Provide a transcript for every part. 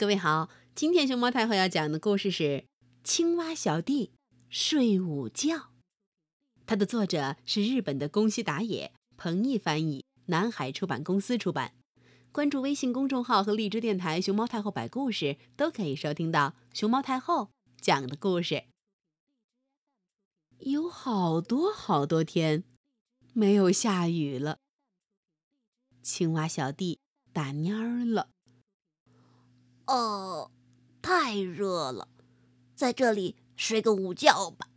各位好，今天熊猫太后要讲的故事是《青蛙小弟睡午觉》，它的作者是日本的宫西达也，彭毅翻译，南海出版公司出版。关注微信公众号和荔枝电台“熊猫太后摆故事”，都可以收听到熊猫太后讲的故事。有好多好多天没有下雨了，青蛙小弟打蔫儿了。哦，太热了，在这里睡个午觉吧。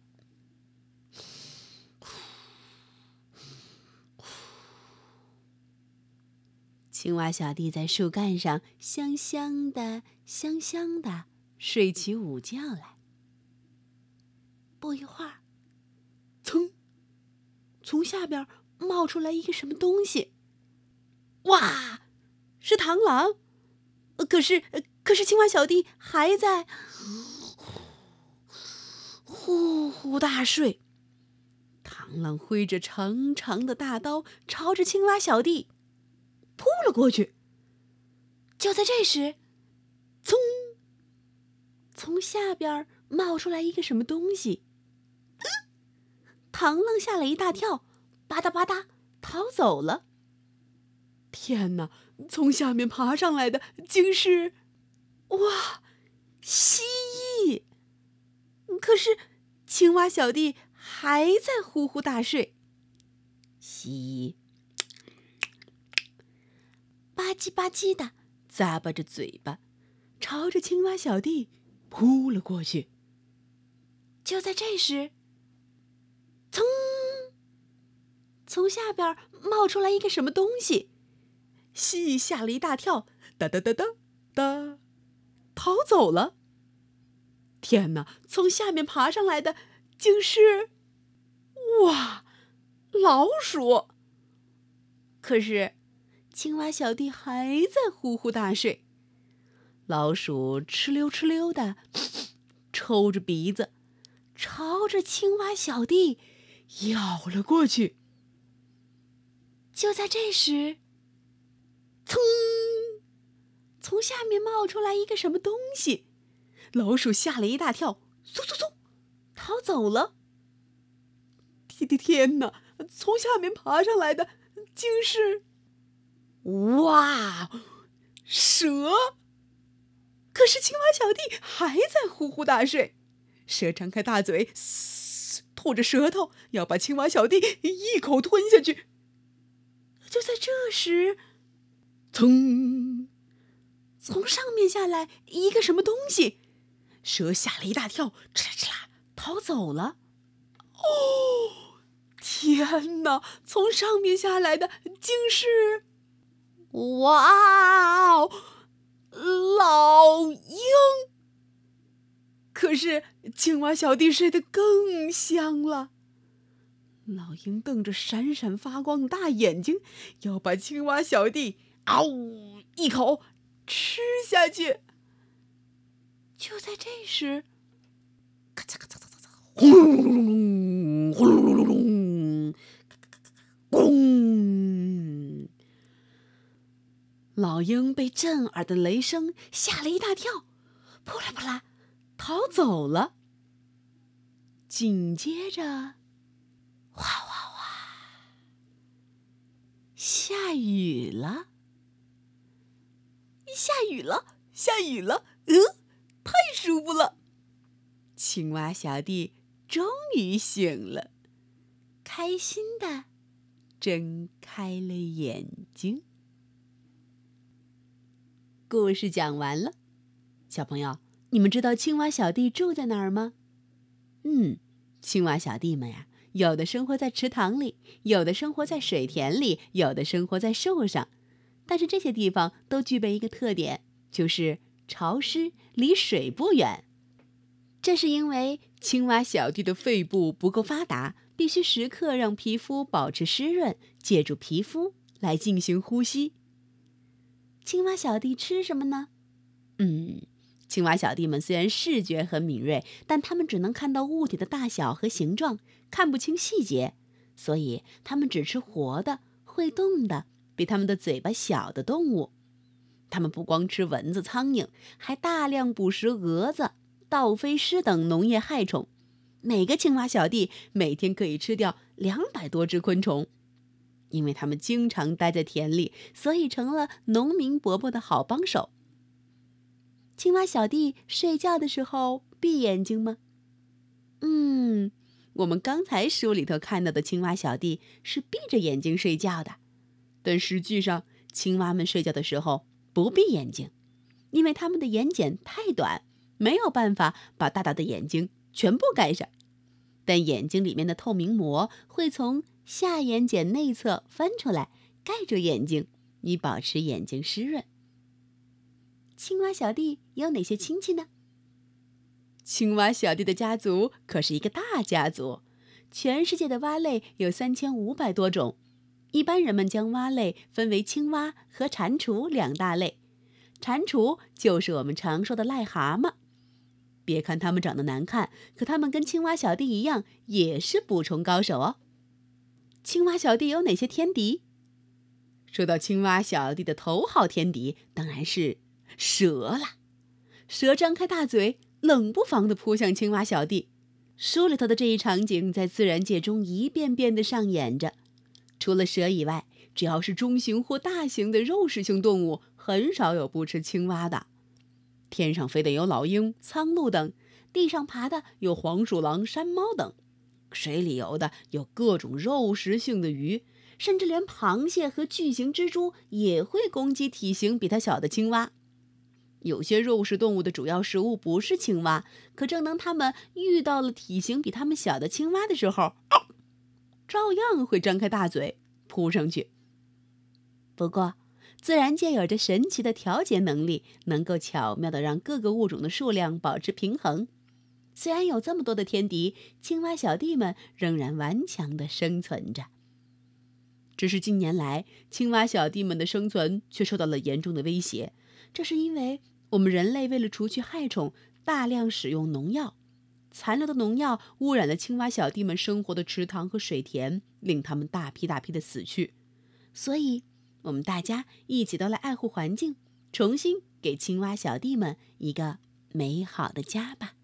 青蛙小弟在树干上香香的、香香的睡起午觉来。不一会儿，噌，从下边冒出来一个什么东西。哇，是螳螂！可是。可是青蛙小弟还在呼呼大睡，螳螂挥着长长的大刀，朝着青蛙小弟扑了过去。就在这时，噌，从下边冒出来一个什么东西，螳螂吓了一大跳，吧嗒吧嗒逃走了。天哪！从下面爬上来的竟是……哇，蜥蜴！可是青蛙小弟还在呼呼大睡。蜥蜴吧唧吧唧的咂巴着嘴巴，朝着青蛙小弟扑了过去。就在这时，噌，从下边冒出来一个什么东西，蜥蜴吓了一大跳，哒哒哒哒哒。逃走了！天哪，从下面爬上来的竟是哇，老鼠！可是青蛙小弟还在呼呼大睡。老鼠哧溜哧溜的抽着鼻子，朝着青蛙小弟咬了过去。就在这时，噌！从下面冒出来一个什么东西，老鼠吓了一大跳，嗖嗖嗖，逃走了。天天天哪！从下面爬上来的竟是，哇，蛇！可是青蛙小弟还在呼呼大睡，蛇张开大嘴，吐着舌头要把青蛙小弟一口吞下去。就在这时，噌！从上面下来一个什么东西，蛇吓了一大跳，哧啦哧啦逃走了。哦，天哪！从上面下来的竟是，哇哦，老鹰。可是青蛙小弟睡得更香了。老鹰瞪着闪闪发光的大眼睛，要把青蛙小弟嗷一口。吃下去。就在这时，咔嚓咔嚓咔嚓咔嚓，轰隆隆隆隆，轰隆隆隆隆，咣！老鹰被震耳的雷声吓了一大跳，扑啦扑啦逃走了。紧接着，哗哗哗，下雨了。下雨了，下雨了，嗯，太舒服了。青蛙小弟终于醒了，开心的睁开了眼睛。故事讲完了，小朋友，你们知道青蛙小弟住在哪儿吗？嗯，青蛙小弟们呀，有的生活在池塘里，有的生活在水田里，有的生活在树上。但是这些地方都具备一个特点，就是潮湿，离水不远。这是因为青蛙小弟的肺部不够发达，必须时刻让皮肤保持湿润，借助皮肤来进行呼吸。青蛙小弟吃什么呢？嗯，青蛙小弟们虽然视觉很敏锐，但他们只能看到物体的大小和形状，看不清细节，所以他们只吃活的、会动的。比他们的嘴巴小的动物，它们不光吃蚊子、苍蝇，还大量捕食蛾子、倒飞虱等农业害虫。每个青蛙小弟每天可以吃掉两百多只昆虫。因为它们经常待在田里，所以成了农民伯伯的好帮手。青蛙小弟睡觉的时候闭眼睛吗？嗯，我们刚才书里头看到的青蛙小弟是闭着眼睛睡觉的，但实际上，青蛙们睡觉的时候不闭眼睛，因为它们的眼睑太短，没有办法把大大的眼睛全部盖上。但眼睛里面的透明膜会从下眼睑内侧翻出来，盖住眼睛，以保持眼睛湿润。青蛙小弟有哪些亲戚呢？青蛙小弟的家族可是一个大家族，全世界的蛙类有三千五百多种。一般人们将蛙类分为青蛙和蟾蜍两大类，蟾蜍就是我们常说的癞蛤蟆。别看它们长得难看，可它们跟青蛙小弟一样，也是捕虫高手哦。青蛙小弟有哪些天敌？说到青蛙小弟的头号天敌，当然是蛇啦。蛇张开大嘴，冷不防地扑向青蛙小弟。书里头的这一场景在自然界中一遍遍地上演着。除了蛇以外，只要是中型或大型的肉食性动物，很少有不吃青蛙的。天上飞的有老鹰、苍鹭等，地上爬的有黄鼠狼、山猫等，水里游的有各种肉食性的鱼，甚至连螃蟹和巨型蜘蛛也会攻击体型比它小的青蛙。有些肉食动物的主要食物不是青蛙，可正当它们遇到了体型比它们小的青蛙的时候，照样会张开大嘴扑上去。不过，自然界有着神奇的调节能力，能够巧妙地让各个物种的数量保持平衡。虽然有这么多的天敌，青蛙小弟们仍然顽强地生存着。只是近年来，青蛙小弟们的生存却受到了严重的威胁。这是因为我们人类为了除去害虫，大量使用农药，残留的农药污染了青蛙小弟们生活的池塘和水田，令他们大批大批的死去。所以。我们大家一起都来爱护环境，重新给青蛙小弟们一个美好的家吧。